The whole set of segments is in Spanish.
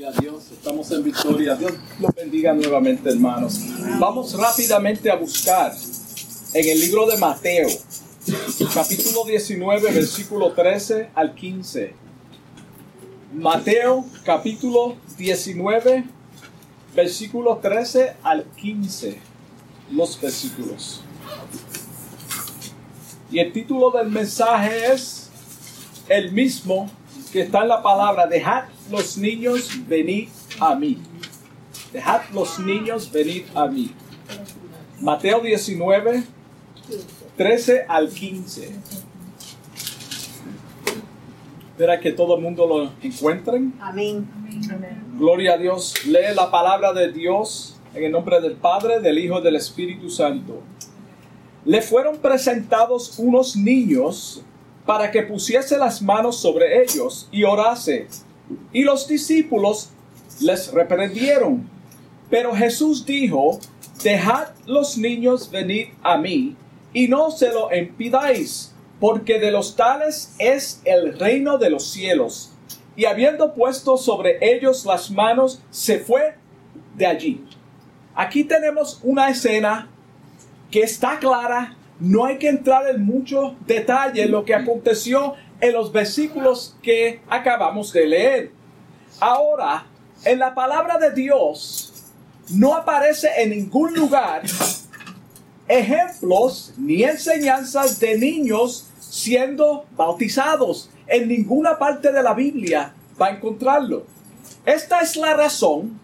Gloria a Dios, estamos en victoria. Dios los bendiga nuevamente, hermanos. Vamos rápidamente a buscar en el libro de Mateo, capítulo 19, versículo 13 al 15. Mateo, capítulo 19, versículo 13 al 15. Los versículos. Y el título del mensaje es el mismo que está en la palabra, dejad los niños venir a mí. Dejad los niños venir a mí. Mateo 19, 13 al 15. Espera que todo el mundo lo encuentren. Amén. Gloria a Dios. Lee la palabra de Dios en el nombre del Padre, del Hijo y del Espíritu Santo. Le fueron presentados unos niños para que pusiese las manos sobre ellos y orase. Y los discípulos les reprendieron. Pero Jesús dijo, dejad los niños venir a mí y no se lo impidáis, porque de los tales es el reino de los cielos. Y habiendo puesto sobre ellos las manos, se fue de allí. Aquí tenemos una escena que está clara, no hay que entrar en mucho detalle en lo que aconteció en los versículos que acabamos de leer. Ahora, en la palabra de Dios no aparece en ningún lugar ejemplos ni enseñanzas de niños siendo bautizados. En ninguna parte de la Biblia va a encontrarlo. Esta es la razón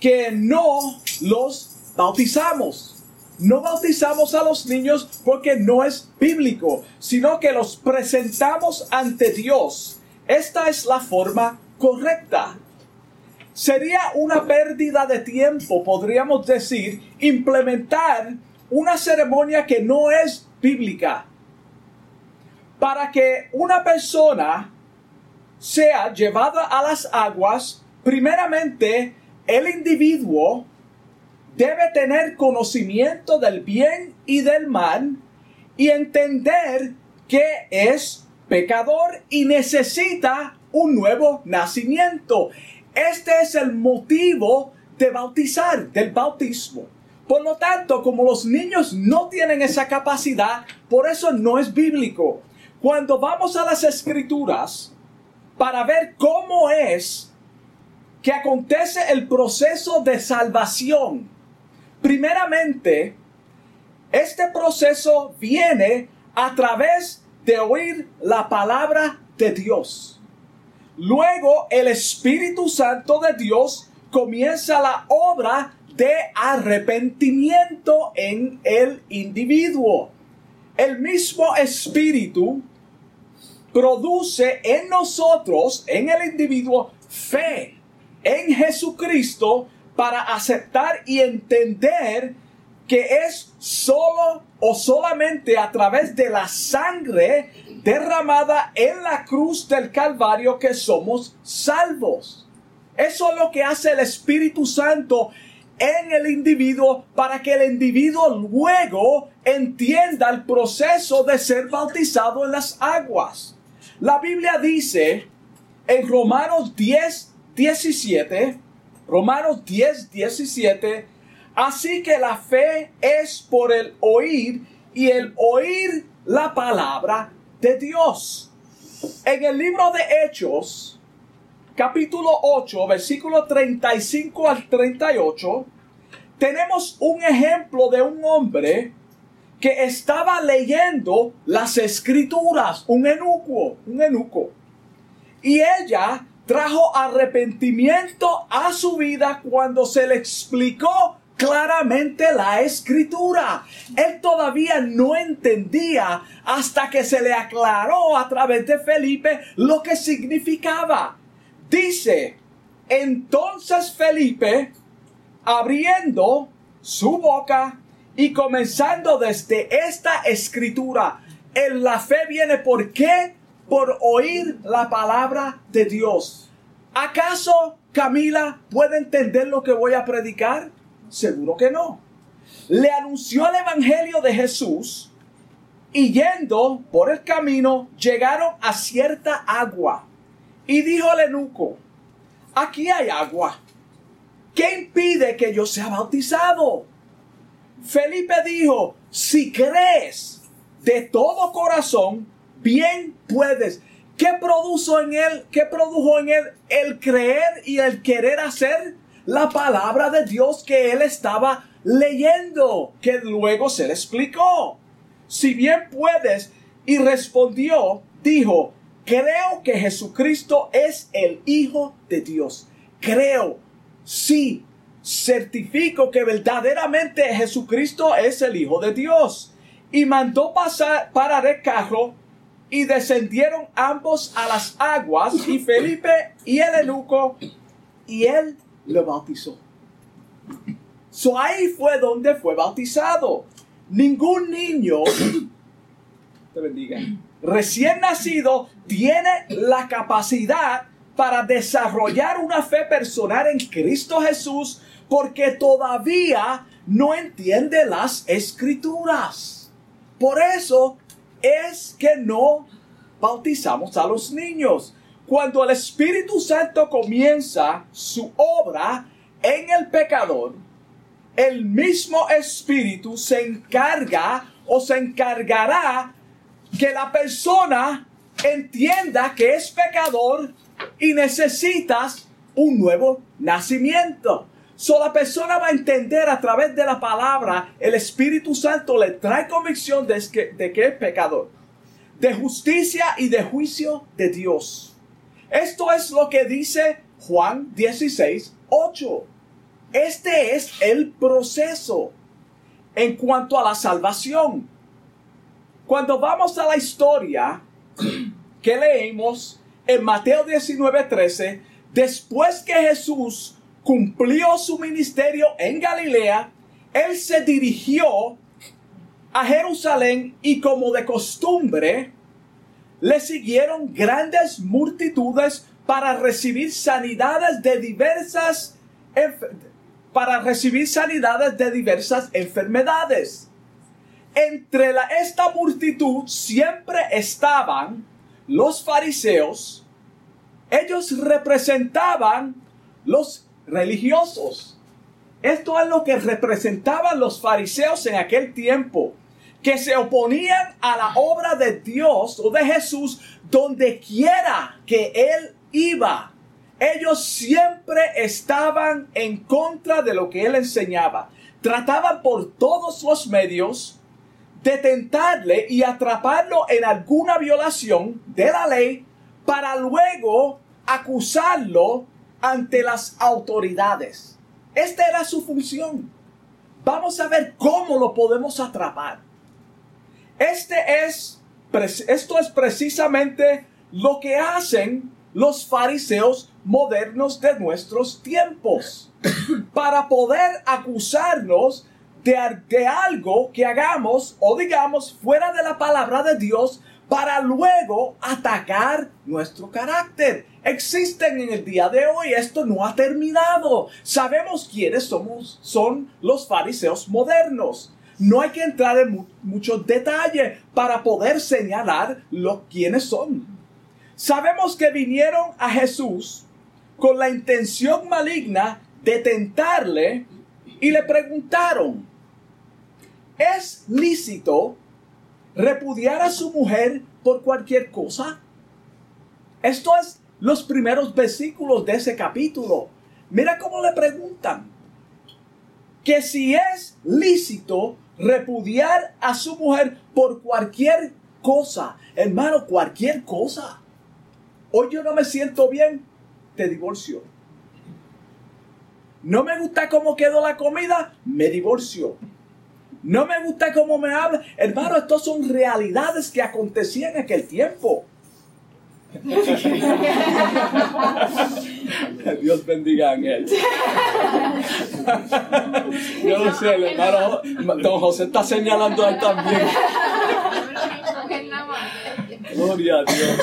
que no los bautizamos. No bautizamos a los niños porque no es bíblico, sino que los presentamos ante Dios. Esta es la forma correcta. Sería una pérdida de tiempo, podríamos decir, implementar una ceremonia que no es bíblica. Para que una persona sea llevada a las aguas, primeramente el individuo debe tener conocimiento del bien y del mal y entender que es pecador y necesita un nuevo nacimiento. Este es el motivo de bautizar, del bautismo. Por lo tanto, como los niños no tienen esa capacidad, por eso no es bíblico. Cuando vamos a las escrituras para ver cómo es que acontece el proceso de salvación, primeramente, este proceso viene a través de oír la palabra de Dios. Luego el Espíritu Santo de Dios comienza la obra de arrepentimiento en el individuo. El mismo Espíritu produce en nosotros, en el individuo, fe en Jesucristo para aceptar y entender que es solo o solamente a través de la sangre derramada en la cruz del Calvario que somos salvos. Eso es lo que hace el Espíritu Santo en el individuo para que el individuo luego entienda el proceso de ser bautizado en las aguas. La Biblia dice en Romanos 10, 17, Romanos 10, 17, así que la fe es por el oír y el oír la palabra de Dios. En el libro de Hechos, capítulo 8, versículo 35 al 38, tenemos un ejemplo de un hombre que estaba leyendo las escrituras, un enuco, un enuco. Y ella trajo arrepentimiento a su vida cuando se le explicó claramente la escritura. Él todavía no entendía hasta que se le aclaró a través de Felipe lo que significaba. Dice, entonces Felipe, abriendo su boca y comenzando desde esta escritura, en la fe viene por qué? Por oír la palabra de Dios. ¿Acaso Camila puede entender lo que voy a predicar? Seguro que no. Le anunció el Evangelio de Jesús y yendo por el camino llegaron a cierta agua. Y dijo el eunuco, aquí hay agua. ¿Qué impide que yo sea bautizado? Felipe dijo, si crees de todo corazón, bien puedes. ¿Qué produjo en él? ¿Qué produjo en él el creer y el querer hacer la palabra de Dios que él estaba leyendo, que luego se le explicó? Si bien puedes, y respondió, dijo, creo que Jesucristo es el Hijo de Dios. Creo, sí, certifico que verdaderamente Jesucristo es el Hijo de Dios. Y mandó pasar, parar el carro y descendieron ambos a las aguas y Felipe y el eunuco y él lo bautizó. So ahí fue donde fue bautizado. Ningún niño, te bendiga, recién nacido tiene la capacidad para desarrollar una fe personal en Cristo Jesús porque todavía no entiende las escrituras. Por eso es que no bautizamos a los niños. Cuando el Espíritu Santo comienza su obra en el pecador, el mismo Espíritu se encarga o se encargará que la persona entienda que es pecador y necesitas un nuevo nacimiento. So la persona va a entender a través de la palabra, el Espíritu Santo le trae convicción de que, es pecador, de justicia y de juicio de Dios. Esto es lo que dice Juan 16, 8. Este es el proceso en cuanto a la salvación. Cuando vamos a la historia que leímos en Mateo 19, 13, después que Jesús cumplió su ministerio en Galilea, él se dirigió a Jerusalén y como de costumbre, le siguieron grandes multitudes para recibir sanidades de diversas para recibir sanidades de diversas enfermedades. Entre esta multitud siempre estaban los fariseos. Ellos representaban los religiosos. Esto es lo que representaban los fariseos en aquel tiempo, que se oponían a la obra de Dios o de Jesús donde quiera que Él iba. Ellos siempre estaban en contra de lo que Él enseñaba. Trataban por todos los medios de tentarle y atraparlo en alguna violación de la ley para luego acusarlo ante las autoridades. Esta era su función. Vamos a ver cómo lo podemos atrapar. Este es, esto es precisamente lo que hacen los fariseos modernos de nuestros tiempos para poder acusarnos de, de, algo que hagamos o digamos fuera de la palabra de Dios para luego atacar nuestro carácter. Existen en el día de hoy, esto no ha terminado. Sabemos quiénes somos, son los fariseos modernos. No hay que entrar en muchos detalles para poder señalar lo quiénes son. Sabemos que vinieron a Jesús con la intención maligna de tentarle y le preguntaron, ¿es lícito repudiar a su mujer por cualquier cosa? Esto es los primeros versículos de ese capítulo. Mira cómo le preguntan que si es lícito repudiar a su mujer por cualquier cosa. Hermano, cualquier cosa. Hoy yo no me siento bien, te divorcio. No me gusta cómo quedó la comida, me divorcio. No me gusta cómo me habla. Hermano, estas son realidades que acontecían en aquel tiempo. Dios bendiga a él. Yo no sé, el hermano Don José está señalando a él también. Gloria a Dios.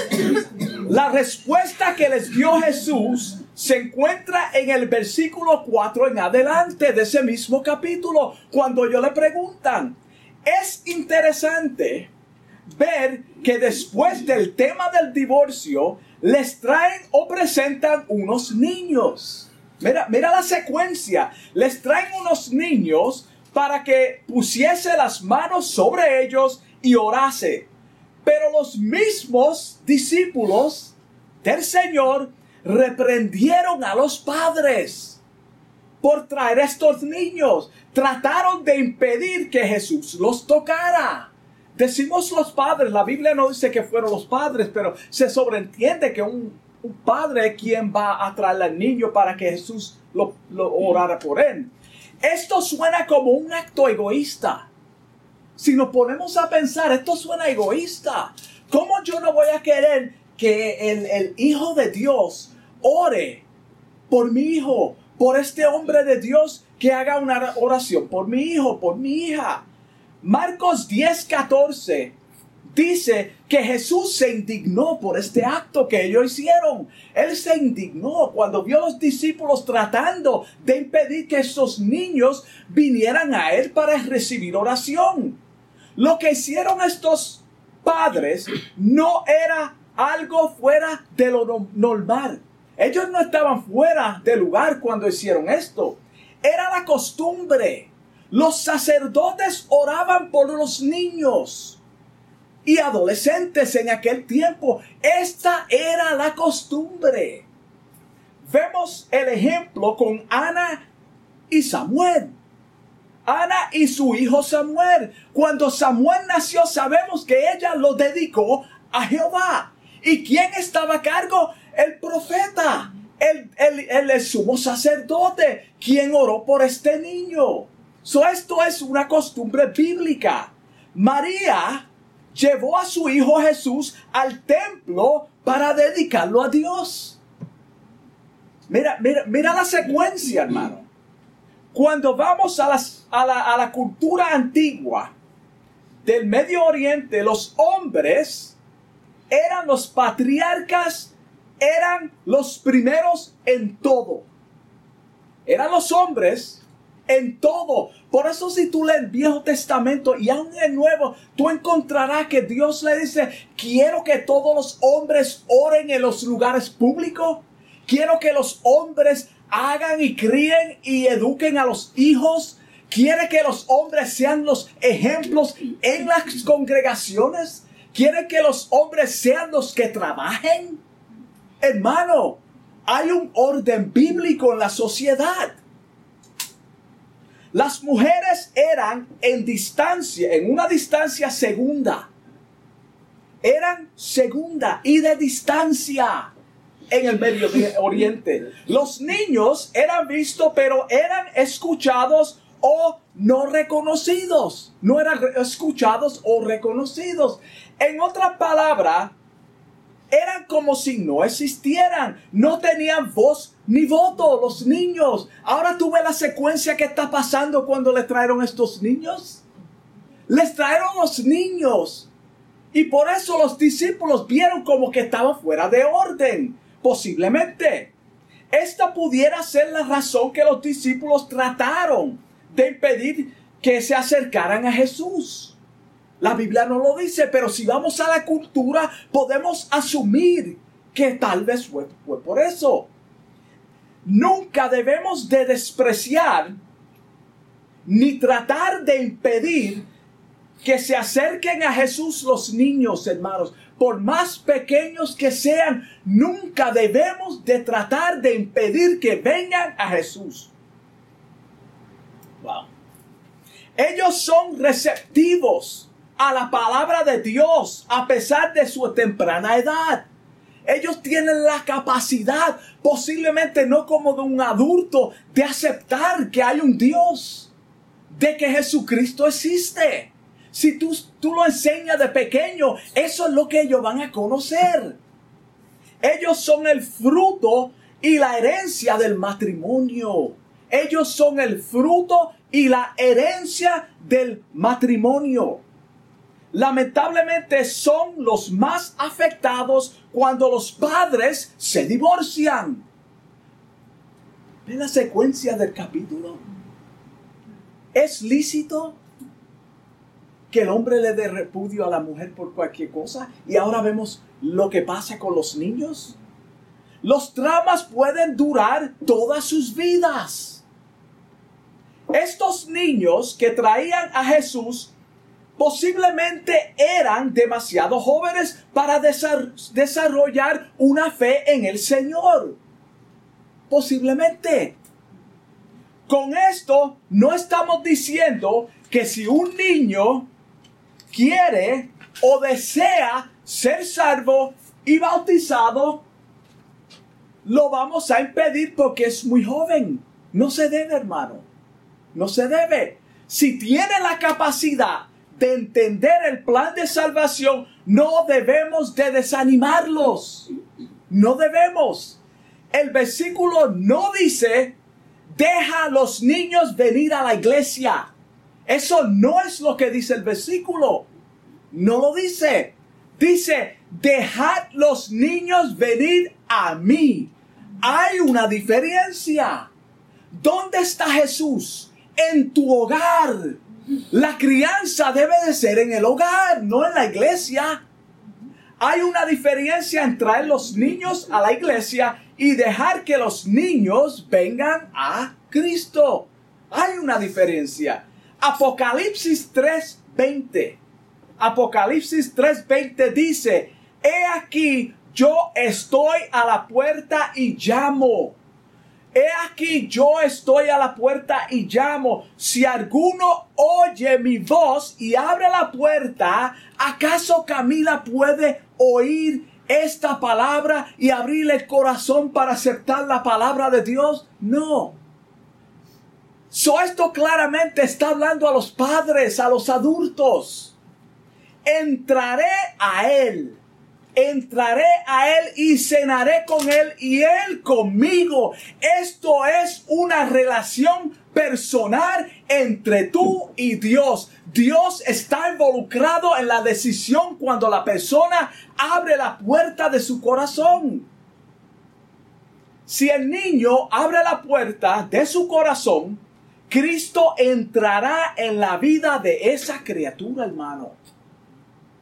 La respuesta que les dio Jesús se encuentra en el versículo 4 en adelante de ese mismo capítulo, cuando ellos le preguntan. Es interesante ver que después del tema del divorcio, les traen o presentan unos niños. Mira, mira la secuencia. Les traen unos niños para que pusiese las manos sobre ellos y orase. Pero los mismos discípulos del Señor reprendieron a los padres por traer estos niños. Trataron de impedir que Jesús los tocara. Decimos los padres, la Biblia no dice que fueron los padres, pero se sobreentiende que un, padre es quien va a traer al niño para que Jesús lo, orara por él. Esto suena como un acto egoísta. Si nos ponemos a pensar, esto suena egoísta. ¿Cómo yo no voy a querer que el Hijo de Dios ore por mi hijo, por este hombre de Dios que haga una oración por mi hijo, por mi hija? Marcos 10, 14 dice que Jesús se indignó por este acto que ellos hicieron. Él se indignó cuando vio a los discípulos tratando de impedir que esos niños vinieran a Él para recibir oración. Lo que hicieron estos padres no era algo fuera de lo normal. Ellos no estaban fuera de lugar cuando hicieron esto. Era la costumbre. Los sacerdotes oraban por los niños y adolescentes en aquel tiempo. Esta era la costumbre. Vemos el ejemplo con Ana y Samuel. Ana y su hijo Samuel. Cuando Samuel nació sabemos que ella lo dedicó a Jehová. ¿Y quién estaba a cargo? El profeta, el, el, el sumo sacerdote, quien oró por este niño. So, esto es una costumbre bíblica. María llevó a su hijo Jesús al templo para dedicarlo a Dios. Mira, mira, mira la secuencia, hermano. Cuando vamos a, a, la, a la cultura antigua del Medio Oriente, los hombres eran los patriarcas, eran los primeros en todo. Eran los hombres en todo. Por eso si tú lees el Viejo Testamento y aún el Nuevo, tú encontrarás que Dios le dice, quiero que todos los hombres oren en los lugares públicos. Quiero que los hombres hagan y críen y eduquen a los hijos. Quiere que los hombres sean los ejemplos en las congregaciones. Quiere que los hombres sean los que trabajen. Hermano, hay un orden bíblico en la sociedad. Las mujeres eran en distancia, en una distancia segunda. Eran segunda y de distancia en el Medio Oriente. Los niños eran vistos, pero eran escuchados o no reconocidos. No eran escuchados o reconocidos. En otra palabra, eran como si no existieran. No tenían voz ni voto los niños. Ahora tú ves la secuencia que está pasando cuando les trajeron estos niños. Les trajeron los niños. Y por eso los discípulos vieron como que estaba fuera de orden. Posiblemente. Esta pudiera ser la razón que los discípulos trataron de impedir que se acercaran a Jesús. La Biblia no lo dice, pero si vamos a la cultura podemos asumir que tal vez fue, por eso. Nunca debemos de despreciar ni tratar de impedir que se acerquen a Jesús los niños, hermanos. Por más pequeños que sean, nunca debemos de tratar de impedir que vengan a Jesús. Wow. Ellos son receptivos a la palabra de Dios a pesar de su temprana edad. Ellos tienen la capacidad, posiblemente no como de un adulto, de aceptar que hay un Dios, de que Jesucristo existe. Si tú, tú lo enseñas de pequeño, eso es lo que ellos van a conocer. Ellos son el fruto y la herencia del matrimonio. Ellos son el fruto y la herencia del matrimonio lamentablemente son los más afectados cuando los padres se divorcian. Ve la secuencia del capítulo. Es lícito que el hombre le dé repudio a la mujer por cualquier cosa. Y ahora vemos lo que pasa con los niños. Los traumas pueden durar todas sus vidas. Estos niños que traían a Jesús posiblemente eran demasiado jóvenes para desarrollar una fe en el Señor. Posiblemente. Con esto no estamos diciendo que si un niño quiere o desea ser salvo y bautizado, lo vamos a impedir porque es muy joven. No se debe, hermano. No se debe. Si tiene la capacidad de entender el plan de salvación, no debemos de desanimarlos. No debemos. El versículo no dice, deja a los niños venir a la iglesia. Eso no es lo que dice el versículo. No lo dice. Dice, dejad los niños venir a mí. Hay una diferencia. ¿Dónde está Jesús? En tu hogar. La crianza debe de ser en el hogar, no en la iglesia. Hay una diferencia en traer los niños a la iglesia y dejar que los niños vengan a Cristo. Hay una diferencia. Apocalipsis 3:20. Apocalipsis 3:20 dice, he aquí, yo estoy a la puerta y llamo. He aquí yo estoy a la puerta y llamo. Si alguno oye mi voz y abre la puerta, ¿acaso Camila puede oír esta palabra y abrirle el corazón para aceptar la palabra de Dios? No. So esto claramente está hablando a los padres, a los adultos. Entraré a Él entraré a Él y cenaré con Él y Él conmigo. Esto es una relación personal entre tú y Dios. Dios está involucrado en la decisión cuando la persona abre la puerta de su corazón. Si el niño abre la puerta de su corazón, Cristo entrará en la vida de esa criatura, hermano.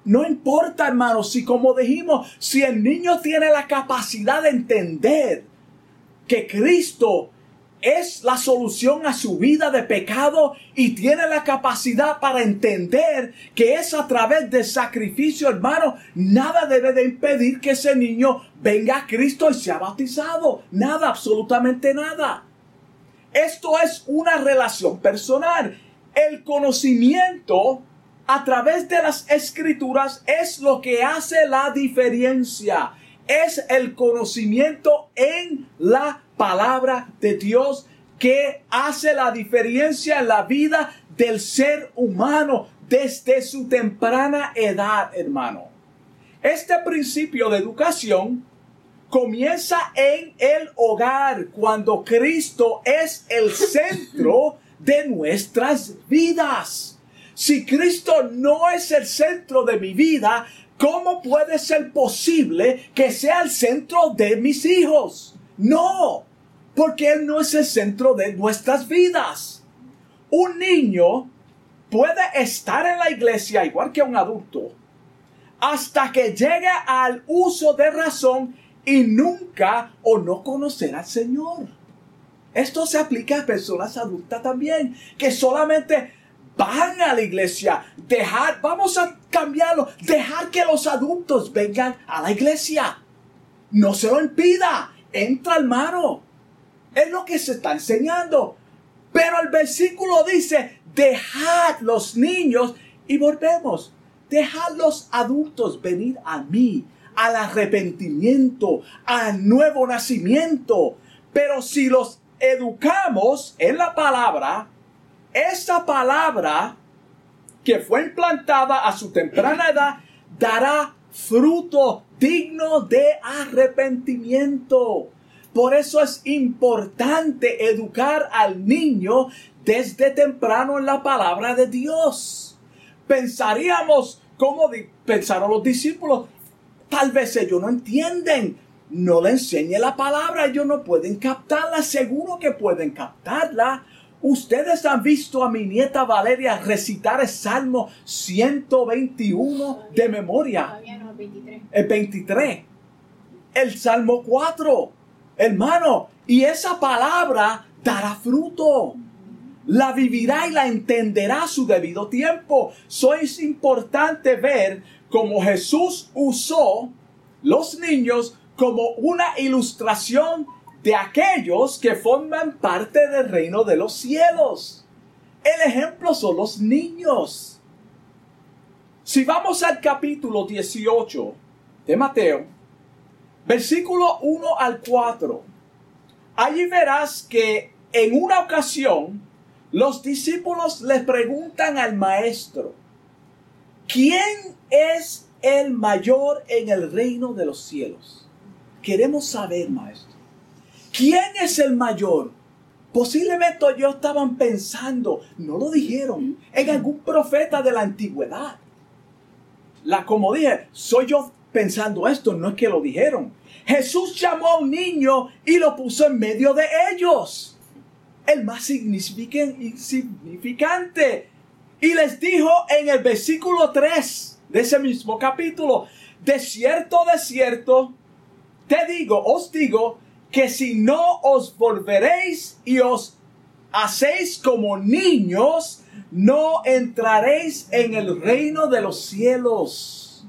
No importa, hermano, si como dijimos, si el niño tiene la capacidad de entender que Cristo es la solución a su vida de pecado y tiene la capacidad para entender que es a través del sacrificio, hermano, nada debe de impedir que ese niño venga a Cristo y sea bautizado. Nada, absolutamente nada. Esto es una relación personal. El conocimiento a través de las escrituras es lo que hace la diferencia. Es el conocimiento en la palabra de Dios que hace la diferencia en la vida del ser humano desde su temprana edad, hermano. Este principio de educación comienza en el hogar cuando Cristo es el centro de nuestras vidas. Si Cristo no es el centro de mi vida, ¿cómo puede ser posible que sea el centro de mis hijos? No, porque Él no es el centro de nuestras vidas. Un niño puede estar en la iglesia igual que un adulto hasta que llegue al uso de razón y nunca o no conocer al Señor. Esto se aplica a personas adultas también, que solamente van a la iglesia, dejar, vamos a cambiarlo, dejar que los adultos vengan a la iglesia. No se lo impida, entra hermano. Es lo que se está enseñando. Pero el versículo dice, dejad los niños y volvemos. Dejad los adultos venir a mí, al arrepentimiento, al nuevo nacimiento. Pero si los educamos en la palabra, esa palabra que fue implantada a su temprana edad dará fruto digno de arrepentimiento. Por eso es importante educar al niño desde temprano en la palabra de Dios. Pensaríamos, como pensaron los discípulos, tal vez ellos no entienden, no le enseñe la palabra, ellos no pueden captarla, seguro que pueden captarla, Ustedes han visto a mi nieta Valeria recitar el Salmo 121 de memoria. Todavía no, 23. El 23. El Salmo 4. Hermano, y esa palabra dará fruto. La vivirá y la entenderá a su debido tiempo. So es importante ver cómo Jesús usó los niños como una ilustración de aquellos que forman parte del reino de los cielos. El ejemplo son los niños. Si vamos al capítulo 18 de Mateo, versículo 1 al 4, allí verás que en una ocasión los discípulos le preguntan al maestro, ¿quién es el mayor en el reino de los cielos? Queremos saber, maestro. ¿Quién es el mayor? Posiblemente ellos estaban pensando, no lo dijeron, en algún profeta de la antigüedad. La, como dije, soy yo pensando esto, no es que lo dijeron. Jesús llamó a un niño y lo puso en medio de ellos. El más significan- insignificante. Y les dijo en el versículo 3 de ese mismo capítulo, de cierto, de cierto, te digo, os digo, que si no os volveréis y os hacéis como niños, no entraréis en el reino de los cielos.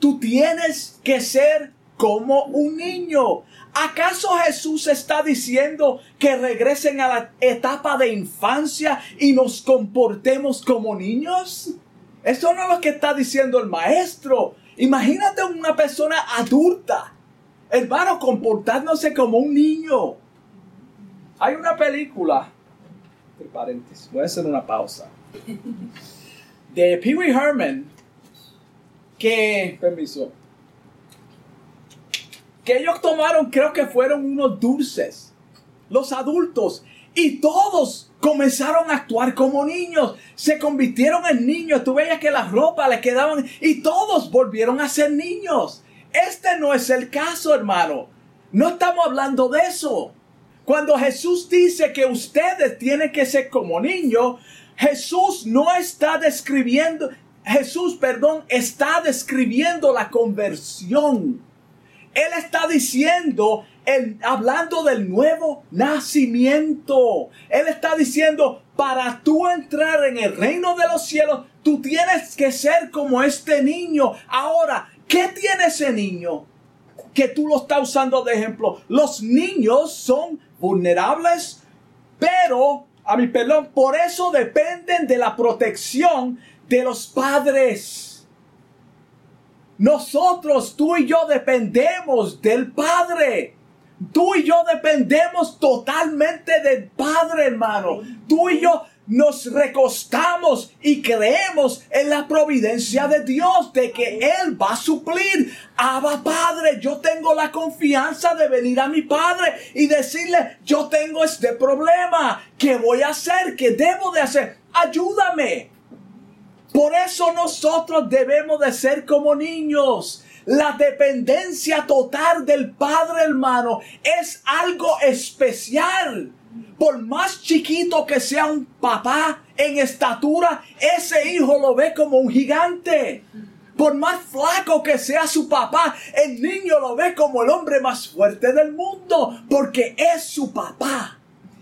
Tú tienes que ser como un niño. ¿Acaso Jesús está diciendo que regresen a la etapa de infancia y nos comportemos como niños? Eso no es lo que está diciendo el maestro. Imagínate una persona adulta, hermano, comportándose como un niño. Hay una película, entre paréntesis, voy a hacer una pausa, de Pee Wee Herman, que, permiso, que ellos tomaron, creo que fueron unos dulces, los adultos, y todos comenzaron a actuar como niños, se convirtieron en niños, tú veías que las ropas les quedaban, y todos volvieron a ser niños. Este no es el caso, hermano. No estamos hablando de eso. Cuando Jesús dice que ustedes tienen que ser como niños, Jesús no está describiendo, Jesús, perdón, está describiendo la conversión. Él está diciendo, el- hablando del nuevo nacimiento. Él está diciendo, para tú entrar en el reino de los cielos, tú tienes que ser como este niño. Ahora, ¿qué tiene ese niño? Que tú lo estás usando de ejemplo. Los niños son vulnerables, pero, a mi perdón, por eso dependen de la protección de los padres. Nosotros, tú y yo dependemos del Padre. Tú y yo dependemos totalmente del Padre, hermano. Tú y yo nos recostamos y creemos en la providencia de Dios, de que Él va a suplir. Abba Padre, yo tengo la confianza de venir a mi Padre y decirle, yo tengo este problema. ¿Qué voy a hacer? ¿Qué debo de hacer? Ayúdame. Por eso nosotros debemos de ser como niños. La dependencia total del Padre, hermano, es algo especial. Por más chiquito que sea un papá en estatura, ese hijo lo ve como un gigante. Por más flaco que sea su papá, el niño lo ve como el hombre más fuerte del mundo, porque es su papá.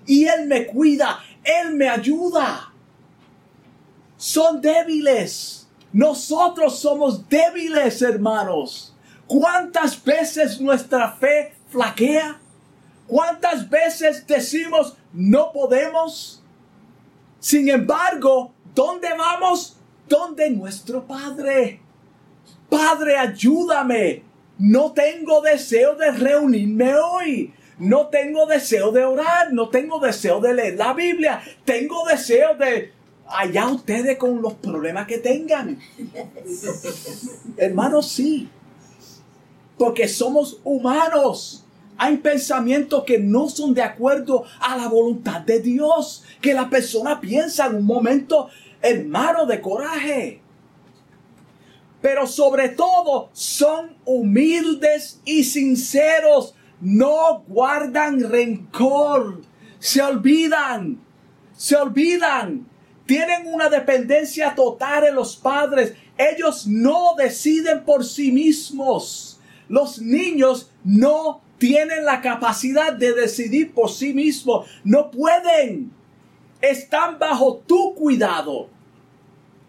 Y él me cuida, él me ayuda son débiles. Nosotros somos débiles, hermanos. ¿Cuántas veces nuestra fe flaquea? ¿Cuántas veces decimos no podemos? Sin embargo, ¿dónde vamos? Donde nuestro Padre. Padre, ayúdame. No tengo deseo de reunirme hoy. No tengo deseo de orar. No tengo deseo de leer la Biblia. Tengo deseo de allá ustedes con los problemas que tengan. Hermanos, sí. Porque somos humanos. Hay pensamientos que no son de acuerdo a la voluntad de Dios. Que la persona piensa en un momento, hermano, de coraje. Pero sobre todo son humildes y sinceros. No guardan rencor. Se olvidan se olvidan, tienen una dependencia total en los padres. Ellos no deciden por sí mismos. Los niños no tienen la capacidad de decidir por sí mismos. No pueden. Están bajo tu cuidado.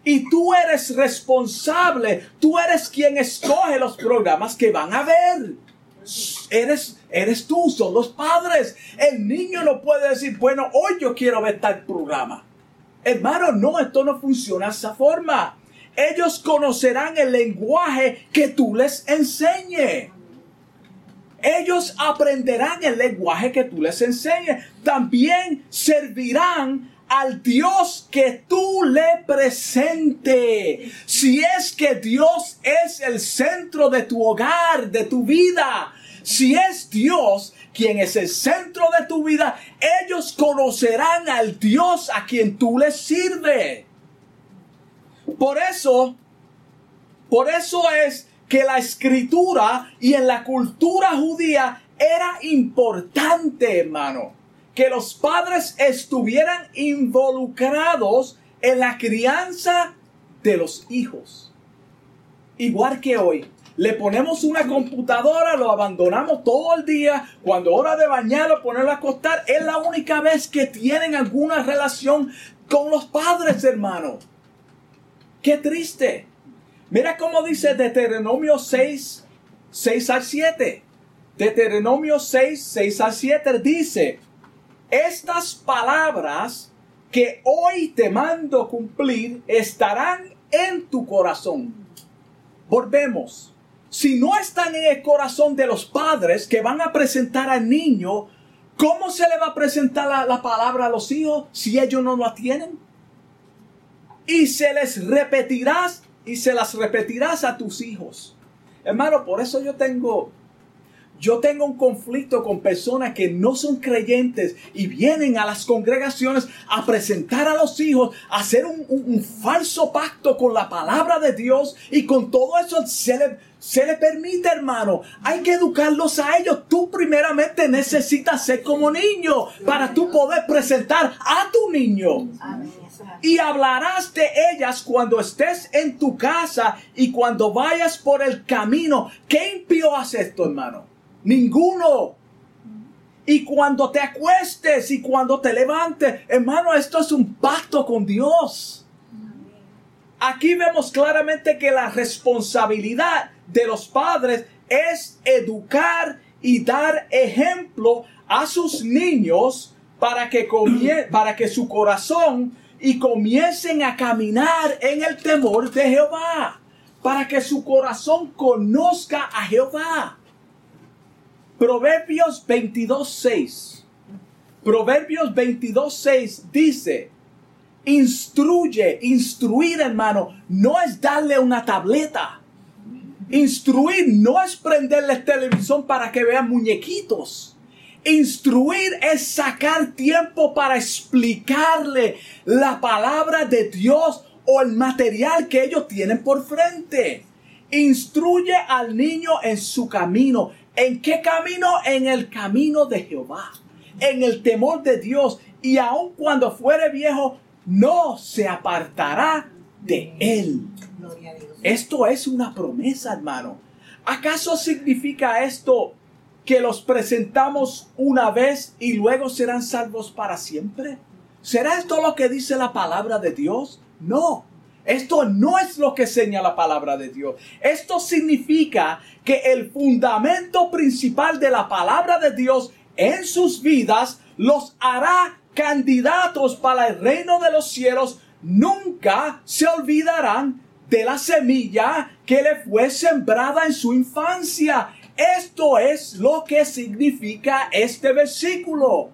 Y tú eres responsable. Tú eres quien escoge los programas que van a ver. Eres, eres tú, son los padres. El niño no puede decir, bueno, hoy yo quiero ver tal programa. Hermano, no, esto no funciona de esa forma. Ellos conocerán el lenguaje que tú les enseñes. Ellos aprenderán el lenguaje que tú les enseñes. También servirán al Dios que tú le presente. Si es que Dios es el centro de tu hogar, de tu vida, si es Dios quien es el centro de tu vida, ellos conocerán al Dios a quien tú les sirves. Por eso, por eso es que la escritura y en la cultura judía era importante, hermano que los padres estuvieran involucrados en la crianza de los hijos. Igual que hoy, le ponemos una computadora, lo abandonamos todo el día, cuando hora de bañarlo, ponerlo a acostar, es la única vez que tienen alguna relación con los padres, hermano. Qué triste. Mira cómo dice Deuteronomio 6, 6 al 7. Deuteronomio 6, 6 al 7 dice, estas palabras que hoy te mando cumplir estarán en tu corazón. Volvemos. Si no están en el corazón de los padres que van a presentar al niño, ¿cómo se le va a presentar la, la palabra a los hijos si ellos no la tienen? Y se les repetirás y se las repetirás a tus hijos. Hermano, por eso yo tengo yo tengo un conflicto con personas que no son creyentes y vienen a las congregaciones a presentar a los hijos, a hacer un, falso pacto con la palabra de Dios y con todo eso se le, se le permite, hermano. Hay que educarlos a ellos. Tú primeramente necesitas ser como niño para tú poder presentar a tu niño. Y hablarás de ellas cuando estés en tu casa y cuando vayas por el camino. ¿Qué impío hace esto, hermano? Ninguno. Y cuando te acuestes y cuando te levantes, hermano, esto es un pacto con Dios. Aquí vemos claramente que la responsabilidad de los padres es educar y dar ejemplo a sus niños para que, para que su corazón y comiencen a caminar en el temor de Jehová. Para que su corazón conozca a Jehová. Proverbios 22.6. Proverbios 22.6 dice, instruye, instruir hermano, no es darle una tableta. Instruir no es prenderle televisión para que vean muñequitos. Instruir es sacar tiempo para explicarle la palabra de Dios o el material que ellos tienen por frente. Instruye al niño en su camino. ¿En qué camino? En el camino de Jehová, en el temor de Dios. Y aun cuando fuere viejo, no se apartará de él. Esto es una promesa, hermano. ¿Acaso significa esto que los presentamos una vez y luego serán salvos para siempre? ¿Será esto lo que dice la palabra de Dios? No. Esto no es lo que señala la palabra de Dios. Esto significa que el fundamento principal de la palabra de Dios en sus vidas los hará candidatos para el reino de los cielos. Nunca se olvidarán de la semilla que le fue sembrada en su infancia. Esto es lo que significa este versículo.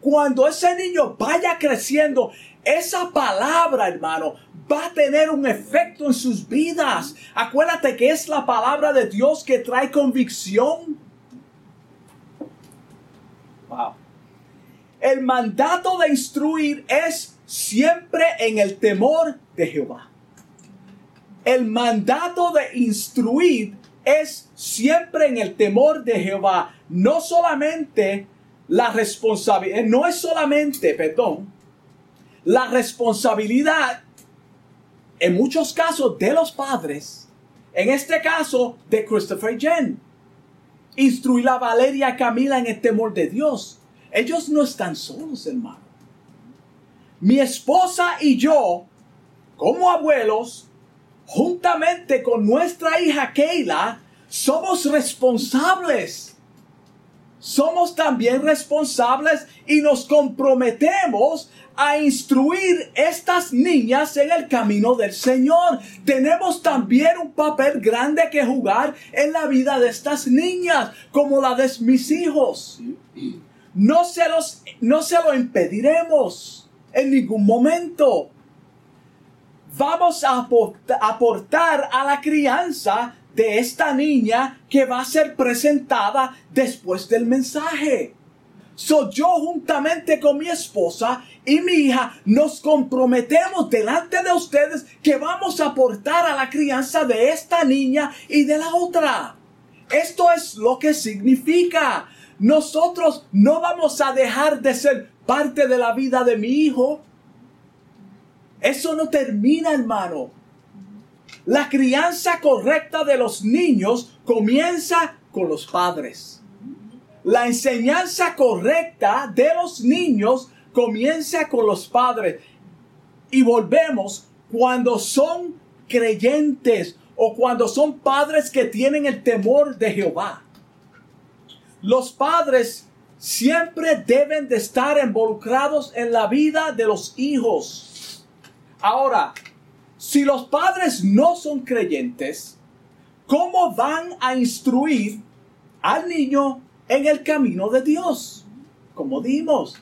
Cuando ese niño vaya creciendo, esa palabra, hermano, va a tener un efecto en sus vidas. Acuérdate que es la palabra de Dios que trae convicción. Wow. El mandato de instruir es siempre en el temor de Jehová. El mandato de instruir es siempre en el temor de Jehová. No solamente la responsabilidad, no es solamente, perdón, la responsabilidad, en muchos casos, de los padres, en este caso, de Christopher Jen. Instruir a Valeria y Camila en el temor de Dios. Ellos no están solos, hermano. Mi esposa y yo, como abuelos, juntamente con nuestra hija Keila, somos responsables somos también responsables y nos comprometemos a instruir estas niñas en el camino del Señor. Tenemos también un papel grande que jugar en la vida de estas niñas, como la de mis hijos. No se, los, no se lo impediremos en ningún momento. Vamos a aportar a la crianza de esta niña que va a ser presentada después del mensaje. So yo juntamente con mi esposa y mi hija nos comprometemos delante de ustedes que vamos a aportar a la crianza de esta niña y de la otra. Esto es lo que significa. Nosotros no vamos a dejar de ser parte de la vida de mi hijo. Eso no termina, hermano. La crianza correcta de los niños comienza con los padres. La enseñanza correcta de los niños comienza con los padres. Y volvemos cuando son creyentes o cuando son padres que tienen el temor de Jehová. Los padres siempre deben de estar involucrados en la vida de los hijos. Ahora, si los padres no son creyentes, ¿cómo van a instruir al niño en el camino de Dios? Como dimos,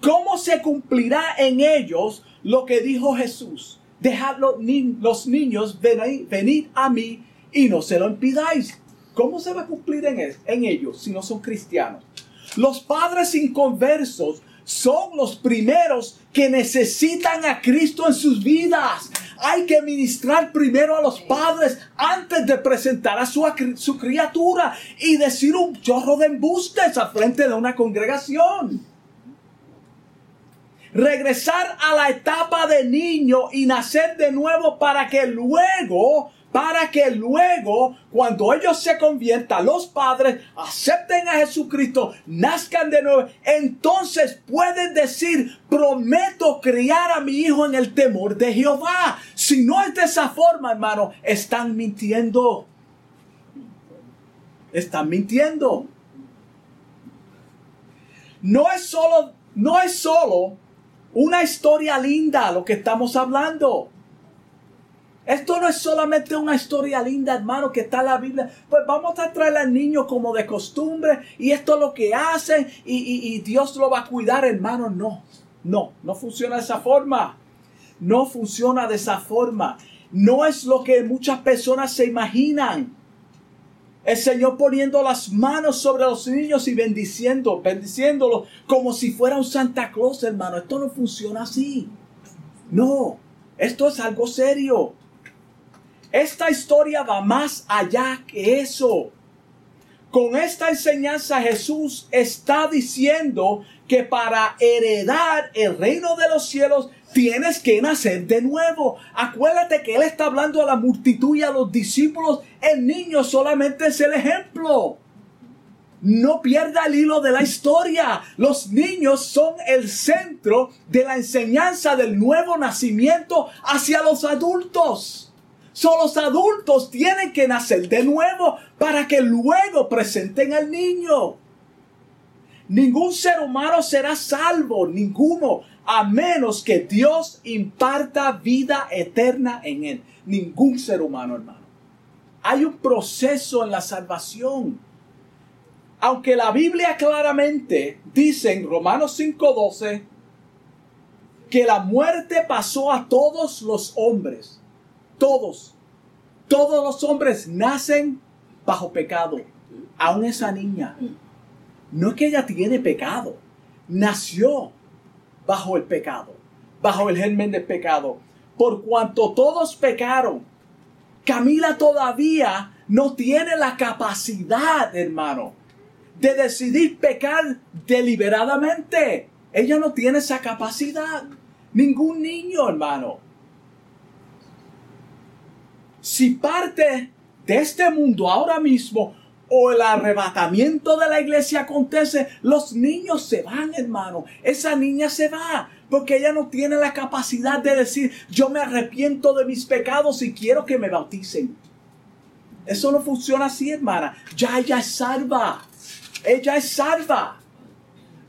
¿cómo se cumplirá en ellos lo que dijo Jesús? Dejad los niños venir, a mí y no se lo impidáis. ¿Cómo se va a cumplir en, en ellos si no son cristianos? Los padres inconversos son los primeros que necesitan a Cristo en sus vidas. Hay que ministrar primero a los padres antes de presentar a su, su criatura y decir un chorro de embustes a frente de una congregación. Regresar a la etapa de niño y nacer de nuevo para que luego para que luego, cuando ellos se conviertan, los padres acepten a Jesucristo, nazcan de nuevo, entonces pueden decir, prometo criar a mi hijo en el temor de Jehová. Si no es de esa forma, hermano, están mintiendo. Están mintiendo. No es solo, no es solo una historia linda lo que estamos hablando. Esto no es solamente una historia linda, hermano, que está en la Biblia. Pues vamos a traer al niño como de costumbre y esto es lo que hacen y, Dios lo va a cuidar, hermano. No, no, no funciona de esa forma. No funciona de esa forma. No es lo que muchas personas se imaginan. El Señor poniendo las manos sobre los niños y bendiciendo, bendiciéndolos como si fuera un Santa Claus, hermano. Esto no funciona así. No, esto es algo serio. Esta historia va más allá que eso. Con esta enseñanza Jesús está diciendo que para heredar el reino de los cielos tienes que nacer de nuevo. Acuérdate que Él está hablando a la multitud y a los discípulos. El niño solamente es el ejemplo. No pierda el hilo de la historia. Los niños son el centro de la enseñanza del nuevo nacimiento hacia los adultos. Son los adultos tienen que nacer de nuevo para que luego presenten al niño. Ningún ser humano será salvo, ninguno, a menos que Dios imparta vida eterna en él. Ningún ser humano, hermano. Hay un proceso en la salvación. Aunque la Biblia claramente dice en Romanos 5:12 que la muerte pasó a todos los hombres todos, todos los hombres nacen bajo pecado. Aún esa niña. No es que ella tiene pecado. Nació bajo el pecado. Bajo el germen del pecado. Por cuanto todos pecaron. Camila todavía no tiene la capacidad, hermano, de decidir pecar deliberadamente. Ella no tiene esa capacidad. Ningún niño, hermano. Si parte de este mundo ahora mismo o el arrebatamiento de la iglesia acontece, los niños se van, hermano. Esa niña se va porque ella no tiene la capacidad de decir, yo me arrepiento de mis pecados y quiero que me bauticen. Eso no funciona así, hermana. Ya ella es salva. Ella es salva.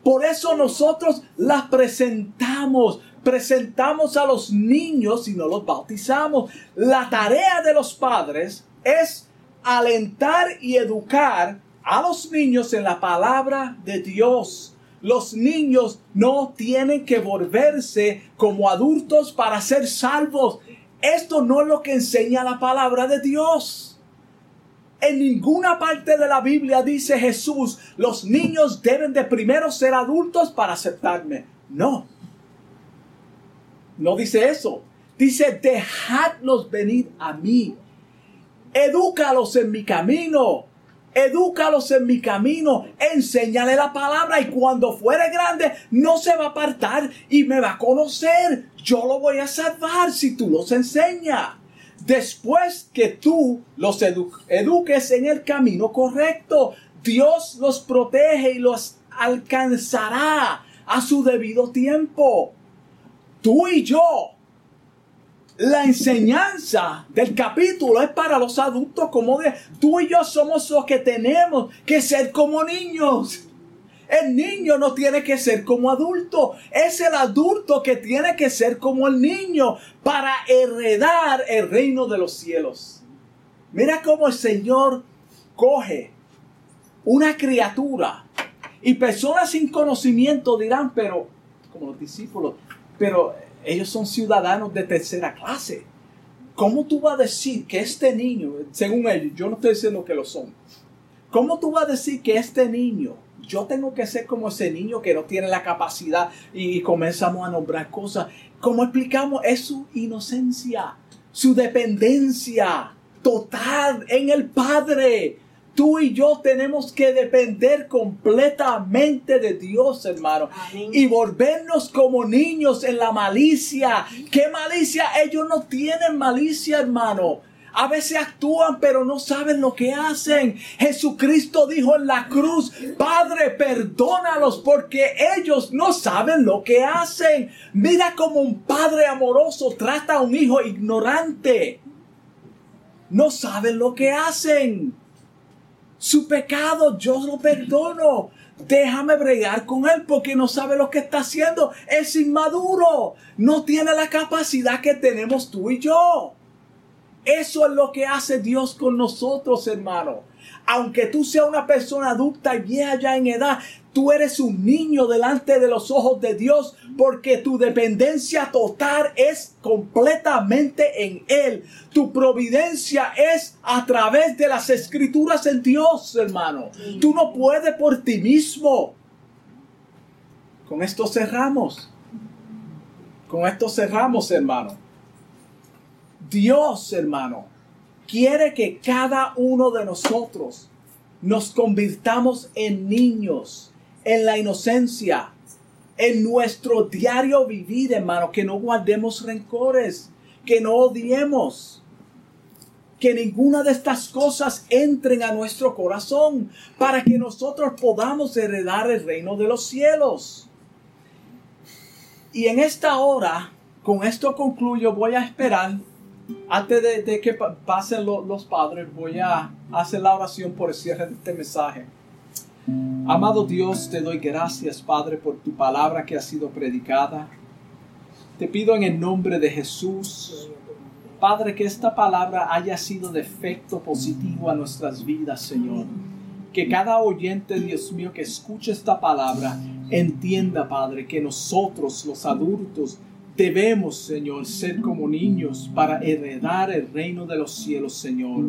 Por eso nosotros la presentamos. Presentamos a los niños y no los bautizamos. La tarea de los padres es alentar y educar a los niños en la palabra de Dios. Los niños no tienen que volverse como adultos para ser salvos. Esto no es lo que enseña la palabra de Dios. En ninguna parte de la Biblia dice Jesús, los niños deben de primero ser adultos para aceptarme. No. No dice eso. Dice, dejadlos venir a mí. Edúcalos en mi camino. Edúcalos en mi camino. Enséñale la palabra y cuando fuere grande no se va a apartar y me va a conocer. Yo lo voy a salvar si tú los enseñas después que tú los eduques en el camino correcto, Dios los protege y los alcanzará a su debido tiempo. Tú y yo. La enseñanza del capítulo es para los adultos como de tú y yo somos los que tenemos que ser como niños. El niño no tiene que ser como adulto, es el adulto que tiene que ser como el niño para heredar el reino de los cielos. Mira cómo el Señor coge una criatura y personas sin conocimiento dirán, pero, como los discípulos, pero ellos son ciudadanos de tercera clase. ¿Cómo tú vas a decir que este niño, según ellos, yo no estoy diciendo que lo son, ¿cómo tú vas a decir que este niño yo tengo que ser como ese niño que no tiene la capacidad y, comenzamos a nombrar cosas. Como explicamos, es su inocencia, su dependencia total en el Padre. Tú y yo tenemos que depender completamente de Dios, hermano. Y volvernos como niños en la malicia. ¿Qué malicia? Ellos no tienen malicia, hermano. A veces actúan pero no saben lo que hacen. Jesucristo dijo en la cruz, Padre, perdónalos porque ellos no saben lo que hacen. Mira cómo un padre amoroso trata a un hijo ignorante. No saben lo que hacen. Su pecado yo lo perdono. Déjame bregar con él porque no sabe lo que está haciendo. Es inmaduro. No tiene la capacidad que tenemos tú y yo. Eso es lo que hace Dios con nosotros, hermano. Aunque tú seas una persona adulta y vieja ya en edad, tú eres un niño delante de los ojos de Dios porque tu dependencia total es completamente en Él. Tu providencia es a través de las escrituras en Dios, hermano. Tú no puedes por ti mismo. Con esto cerramos. Con esto cerramos, hermano. Dios, hermano, quiere que cada uno de nosotros nos convirtamos en niños, en la inocencia, en nuestro diario vivir, hermano, que no guardemos rencores, que no odiemos, que ninguna de estas cosas entren a nuestro corazón para que nosotros podamos heredar el reino de los cielos. Y en esta hora, con esto concluyo, voy a esperar antes de, que pasen los padres, voy a hacer la oración por el cierre de este mensaje. Amado Dios, te doy gracias, Padre, por tu palabra que ha sido predicada. Te pido en el nombre de Jesús, Padre, que esta palabra haya sido de efecto positivo a nuestras vidas, Señor. Que cada oyente, Dios mío, que escuche esta palabra, entienda, Padre, que nosotros, los adultos, Debemos, Señor, ser como niños para heredar el reino de los cielos, Señor.